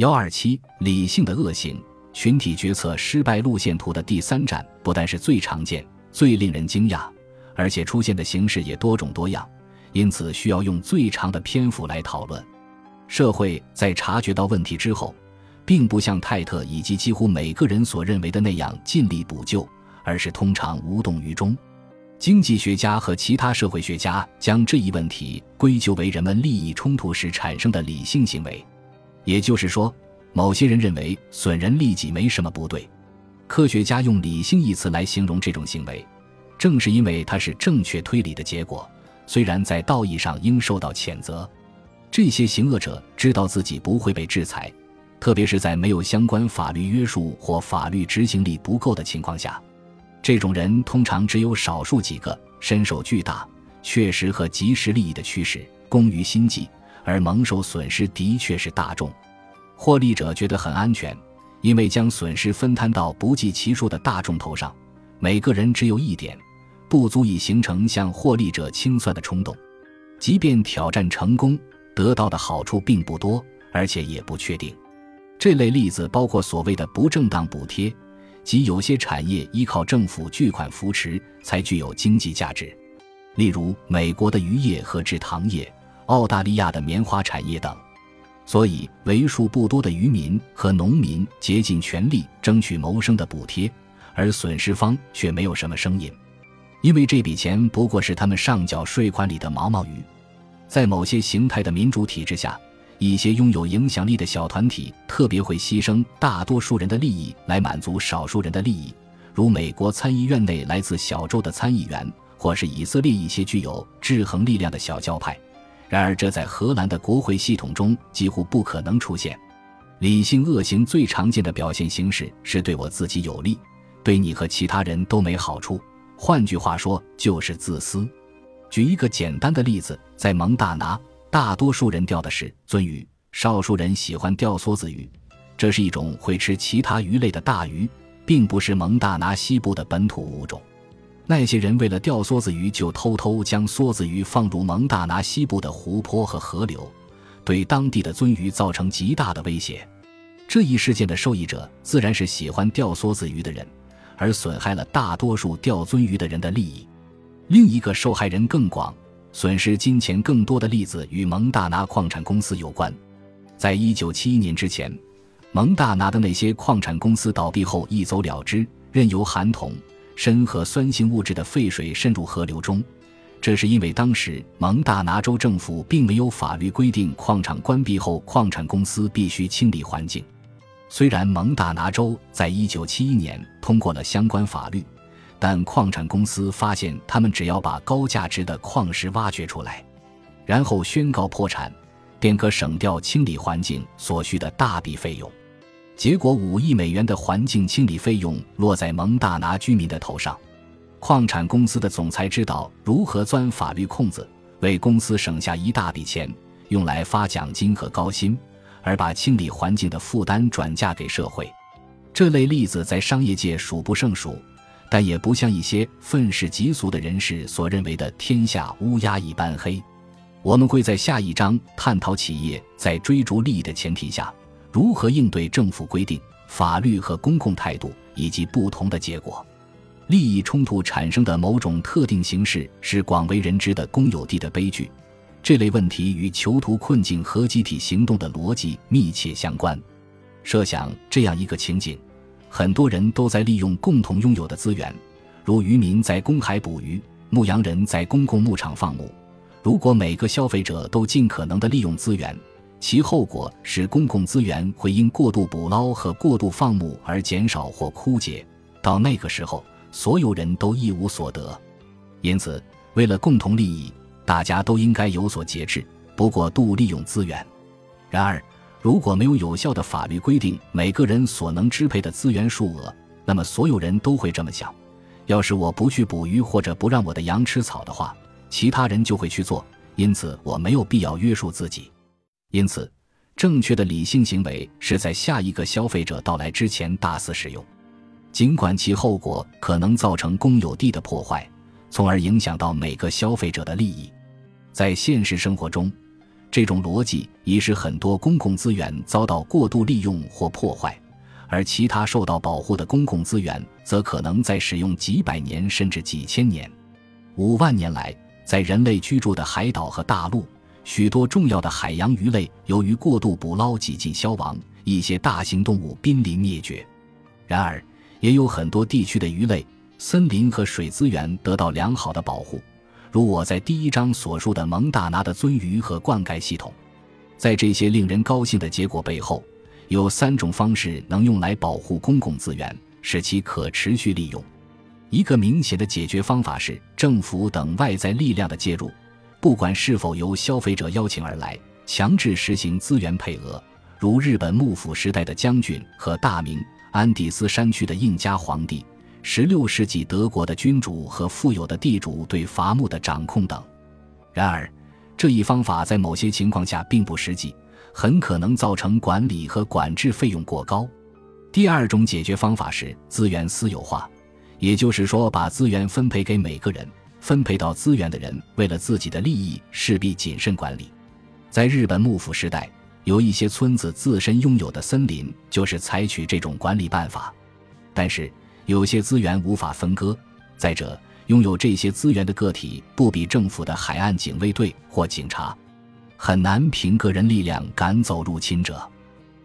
幺二七理性的恶行群体决策失败路线图的第三站，不但是最常见、最令人惊讶，而且出现的形式也多种多样，因此需要用最长的篇幅来讨论。社会在察觉到问题之后，并不像泰特以及几乎每个人所认为的那样尽力补救，而是通常无动于衷。经济学家和其他社会学家将这一问题归咎为人们利益冲突时产生的理性行为，也就是说，某些人认为损人利己没什么不对。科学家用“理性”一词来形容这种行为，正是因为它是正确推理的结果，虽然在道义上应受到谴责。这些行恶者知道自己不会被制裁，特别是在没有相关法律约束或法律执行力不够的情况下。这种人通常只有少数几个，身受巨大、确实和及时利益的驱使，工于心计，而蒙受损失的确是大众。获利者觉得很安全，因为将损失分摊到不计其数的大众头上，每个人只有一点，不足以形成向获利者清算的冲动。即便挑战成功，得到的好处并不多，而且也不确定。这类例子包括所谓的不正当补贴。即有些产业依靠政府巨款扶持才具有经济价值，例如美国的渔业和制糖业、澳大利亚的棉花产业等。所以，为数不多的渔民和农民竭尽全力争取谋生的补贴，而损失方却没有什么声音，因为这笔钱不过是他们上缴税款里的毛毛雨。在某些形态的民主体制下。一些拥有影响力的小团体特别会牺牲大多数人的利益来满足少数人的利益，如美国参议院内来自小州的参议员，或是以色列一些具有制衡力量的小教派。然而，这在荷兰的国会系统中几乎不可能出现。理性恶行最常见的表现形式是对我自己有利，对你和其他人都没好处。换句话说，就是自私。举一个简单的例子，在蒙大拿。大多数人钓的是鳟鱼，少数人喜欢钓梭子鱼。这是一种会吃其他鱼类的大鱼，并不是蒙大拿西部的本土物种。那些人为了钓梭子鱼，就偷偷将梭子鱼放入蒙大拿西部的湖泊和河流，对当地的鳟鱼造成极大的威胁。这一事件的受益者自然是喜欢钓梭子鱼的人，而损害了大多数钓鳟鱼的人的利益。另一个受害人更广。损失金钱更多的例子与蒙大拿矿产公司有关。在一九七一年之前，蒙大拿的那些矿产公司倒闭后一走了之，任由含铜、砷和酸性物质的废水渗入河流中。这是因为当时蒙大拿州政府并没有法律规定矿场关闭后矿产公司必须清理环境。虽然蒙大拿州在一九七一年通过了相关法律。但矿产公司发现，他们只要把高价值的矿石挖掘出来，然后宣告破产，便可省掉清理环境所需的大笔费用。结果，五亿美元的环境清理费用落在蒙大拿居民的头上。矿产公司的总裁知道如何钻法律空子，为公司省下一大笔钱，用来发奖金和高薪，而把清理环境的负担转嫁给社会。这类例子在商业界数不胜数。但也不像一些愤世嫉俗的人士所认为的“天下乌鸦一般黑”。我们会在下一章探讨企业在追逐利益的前提下，如何应对政府规定、法律和公共态度以及不同的结果。利益冲突产生的某种特定形式是广为人知的公有地的悲剧。这类问题与囚徒困境和集体行动的逻辑密切相关。设想这样一个情景。很多人都在利用共同拥有的资源，如渔民在公海捕鱼，牧羊人在公共牧场放牧。如果每个消费者都尽可能的利用资源，其后果是公共资源会因过度捕捞和过度放牧而减少或枯竭。到那个时候，所有人都一无所得。因此，为了共同利益，大家都应该有所节制，不过度利用资源。然而，如果没有有效的法律规定每个人所能支配的资源数额，那么所有人都会这么想：要是我不去捕鱼或者不让我的羊吃草的话，其他人就会去做。因此，我没有必要约束自己。因此，正确的理性行为是在下一个消费者到来之前大肆使用，尽管其后果可能造成公有地的破坏，从而影响到每个消费者的利益。在现实生活中。这种逻辑已使很多公共资源遭到过度利用或破坏，而其他受到保护的公共资源则可能在使用几百年甚至几千年。五万年来，在人类居住的海岛和大陆，许多重要的海洋鱼类由于过度捕捞几近消亡，一些大型动物濒临灭绝。然而，也有很多地区的鱼类、森林和水资源得到良好的保护，如我在第一章所述的蒙大拿的鳟鱼和灌溉系统。在这些令人高兴的结果背后，有三种方式能用来保护公共资源，使其可持续利用。一个明显的解决方法是政府等外在力量的介入，不管是否由消费者邀请而来，强制实行资源配额，如日本幕府时代的将军和大明。安第斯山区的印加皇帝，16世纪德国的君主和富有的地主对伐木的掌控等。然而，这一方法在某些情况下并不实际，很可能造成管理和管制费用过高。第二种解决方法是资源私有化，也就是说，把资源分配给每个人。分配到资源的人为了自己的利益，势必谨慎管理。在日本幕府时代。有一些村子自身拥有的森林，就是采取这种管理办法。但是有些资源无法分割。再者，拥有这些资源的个体不比政府的海岸警卫队或警察，很难凭个人力量赶走入侵者。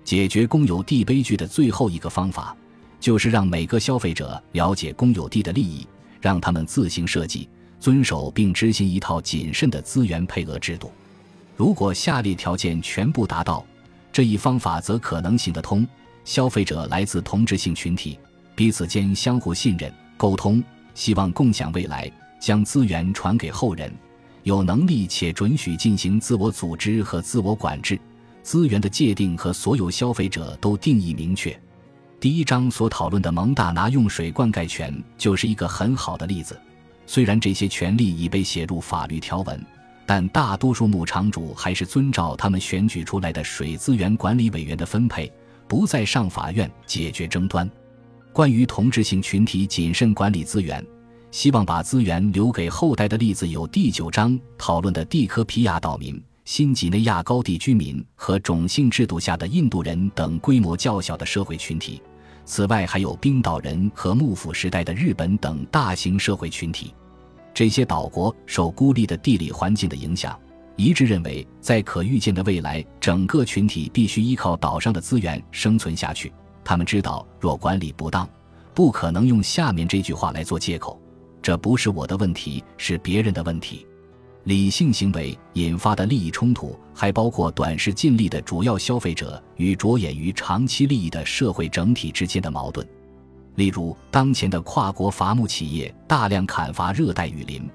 解决公有地悲剧的最后一个方法，就是让每个消费者了解公有地的利益，让他们自行设计、遵守并执行一套谨慎的资源配额制度。如果下列条件全部达到，这一方法则可能行得通：消费者来自同质性群体，彼此间相互信任、沟通，希望共享未来，将资源传给后人，有能力且准许进行自我组织和自我管制。资源的界定和所有消费者都定义明确。第一章所讨论的蒙大拿用水灌溉权就是一个很好的例子。虽然这些权利已被写入法律条文。但大多数牧场主还是遵照他们选举出来的水资源管理委员的分配，不再上法院解决争端。关于同质性群体谨慎管理资源，希望把资源留给后代的例子有第九章讨论的蒂科皮亚岛民、新几内亚高地居民和种姓制度下的印度人等规模较小的社会群体。此外，还有冰岛人和幕府时代的日本等大型社会群体。这些岛国受孤立的地理环境的影响，一致认为，在可预见的未来，整个群体必须依靠岛上的资源生存下去。他们知道，若管理不当，不可能用下面这句话来做借口：“这不是我的问题，是别人的问题。”理性行为引发的利益冲突，还包括短视尽力的主要消费者与着眼于长期利益的社会整体之间的矛盾。例如，当前的跨国伐木企业大量砍伐热带雨林，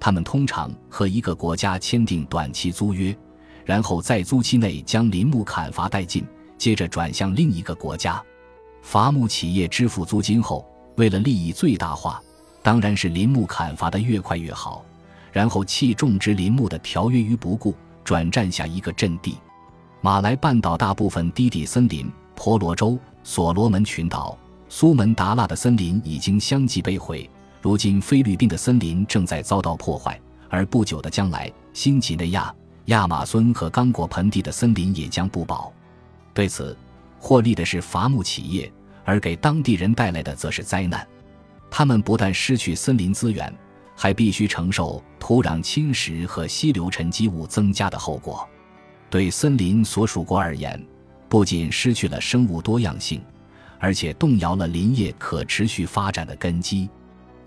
他们通常和一个国家签订短期租约，然后在租期内将林木砍伐殆尽，接着转向另一个国家。伐木企业支付租金后，为了利益最大化，当然是林木砍伐的越快越好，然后弃种植林木的条约于不顾，转战下一个阵地。马来半岛大部分低地森林、婆罗洲、所罗门群岛。苏门答腊的森林已经相继被毁，如今菲律宾的森林正在遭到破坏，而不久的将来，新几内亚、亚马孙和刚果盆地的森林也将不保。对此，获利的是伐木企业，而给当地人带来的则是灾难。他们不但失去森林资源，还必须承受土壤侵蚀和溪流沉积物增加的后果。对森林所属国而言，不仅失去了生物多样性。而且动摇了林业可持续发展的根基。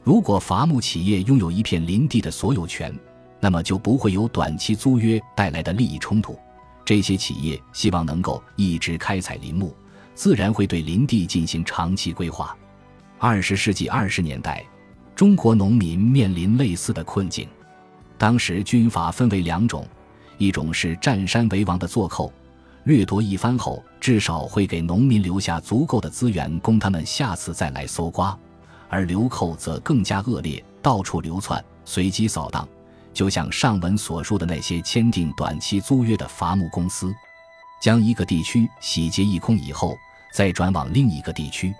如果伐木企业拥有一片林地的所有权，那么就不会有短期租约带来的利益冲突。这些企业希望能够一直开采林木，自然会对林地进行长期规划。二十世纪二十年代，中国农民面临类似的困境。当时军阀分为两种，一种是占山为王的做寇。掠夺一番后，至少会给农民留下足够的资源供他们下次再来搜刮；而流寇则更加恶劣，到处流窜，随机扫荡，就像上文所述的那些签订短期租约的伐木公司，将一个地区洗劫一空以后，再转往另一个地区。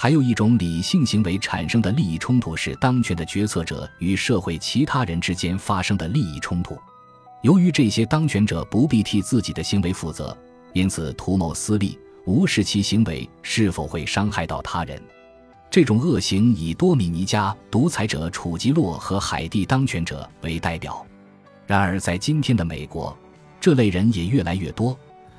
还有一种理性行为产生的利益冲突，是当权的决策者与社会其他人之间发生的利益冲突。由于这些当权者不必替自己的行为负责，因此图谋私利，无视其行为是否会伤害到他人。这种恶行以多米尼加独裁者楚吉洛和海地当权者为代表。然而，在今天的美国，这类人也越来越多。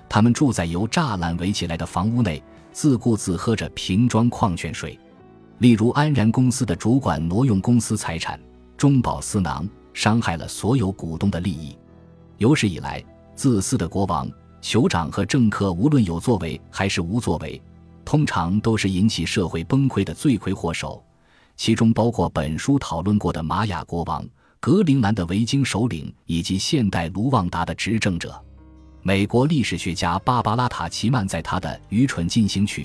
他们住在由栅栏围起来的房屋内，自顾自喝着瓶装矿泉水。例如，安然公司的主管挪用公司财产，中饱私囊，伤害了所有股东的利益。有史以来，自私的国王、酋长和政客，无论有作为还是无作为。通常都是引起社会崩溃的罪魁祸首，其中包括本书讨论过的玛雅国王、格陵兰的维京首领以及现代卢旺达的执政者。美国历史学家芭芭拉·塔奇曼在他的《愚蠢进行曲》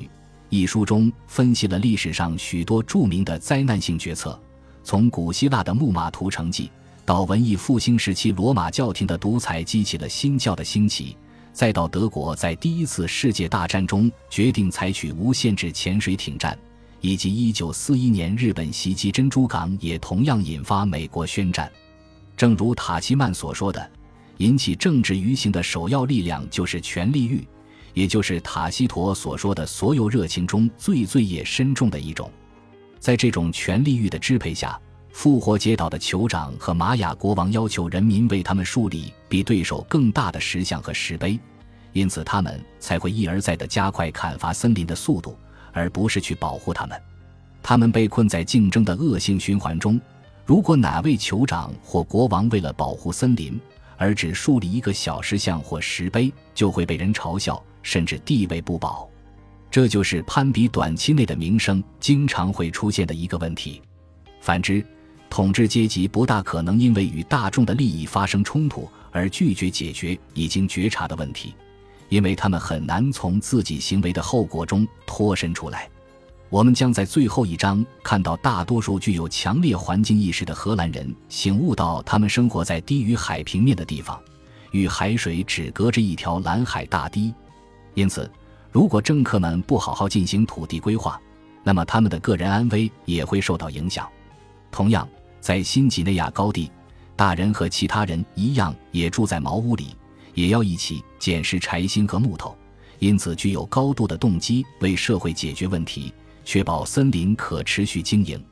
一书中分析了历史上许多著名的灾难性决策，从古希腊的木马屠城记到文艺复兴时期罗马教廷的独裁激起了新教的兴起。再到德国在第一次世界大战中决定采取无限制潜水艇战，以及1941年日本袭击珍珠港，也同样引发美国宣战。正如塔奇曼所说的，引起政治舆情的首要力量就是权力欲，也就是塔西佗所说的所有热情中最罪业深重的一种。在这种权力欲的支配下。复活节岛的酋长和玛雅国王要求人民为他们树立比对手更大的石像和石碑，因此他们才会一而再地加快砍伐森林的速度，而不是去保护他们。他们被困在竞争的恶性循环中。如果哪位酋长或国王为了保护森林而只树立一个小石像或石碑，就会被人嘲笑，甚至地位不保。这就是攀比短期内的名声经常会出现的一个问题。反之，统治阶级不大可能因为与大众的利益发生冲突而拒绝解决已经觉察的问题，因为他们很难从自己行为的后果中脱身出来。我们将在最后一章看到大多数具有强烈环境意识的荷兰人醒悟到，他们生活在低于海平面的地方，与海水只隔着一条蓝海大堤。因此，如果政客们不好好进行土地规划，那么他们的个人安危也会受到影响。同样。在新几内亚高地，大人和其他人一样，也住在茅屋里，也要一起捡拾柴薪和木头，因此具有高度的动机为社会解决问题，确保森林可持续经营。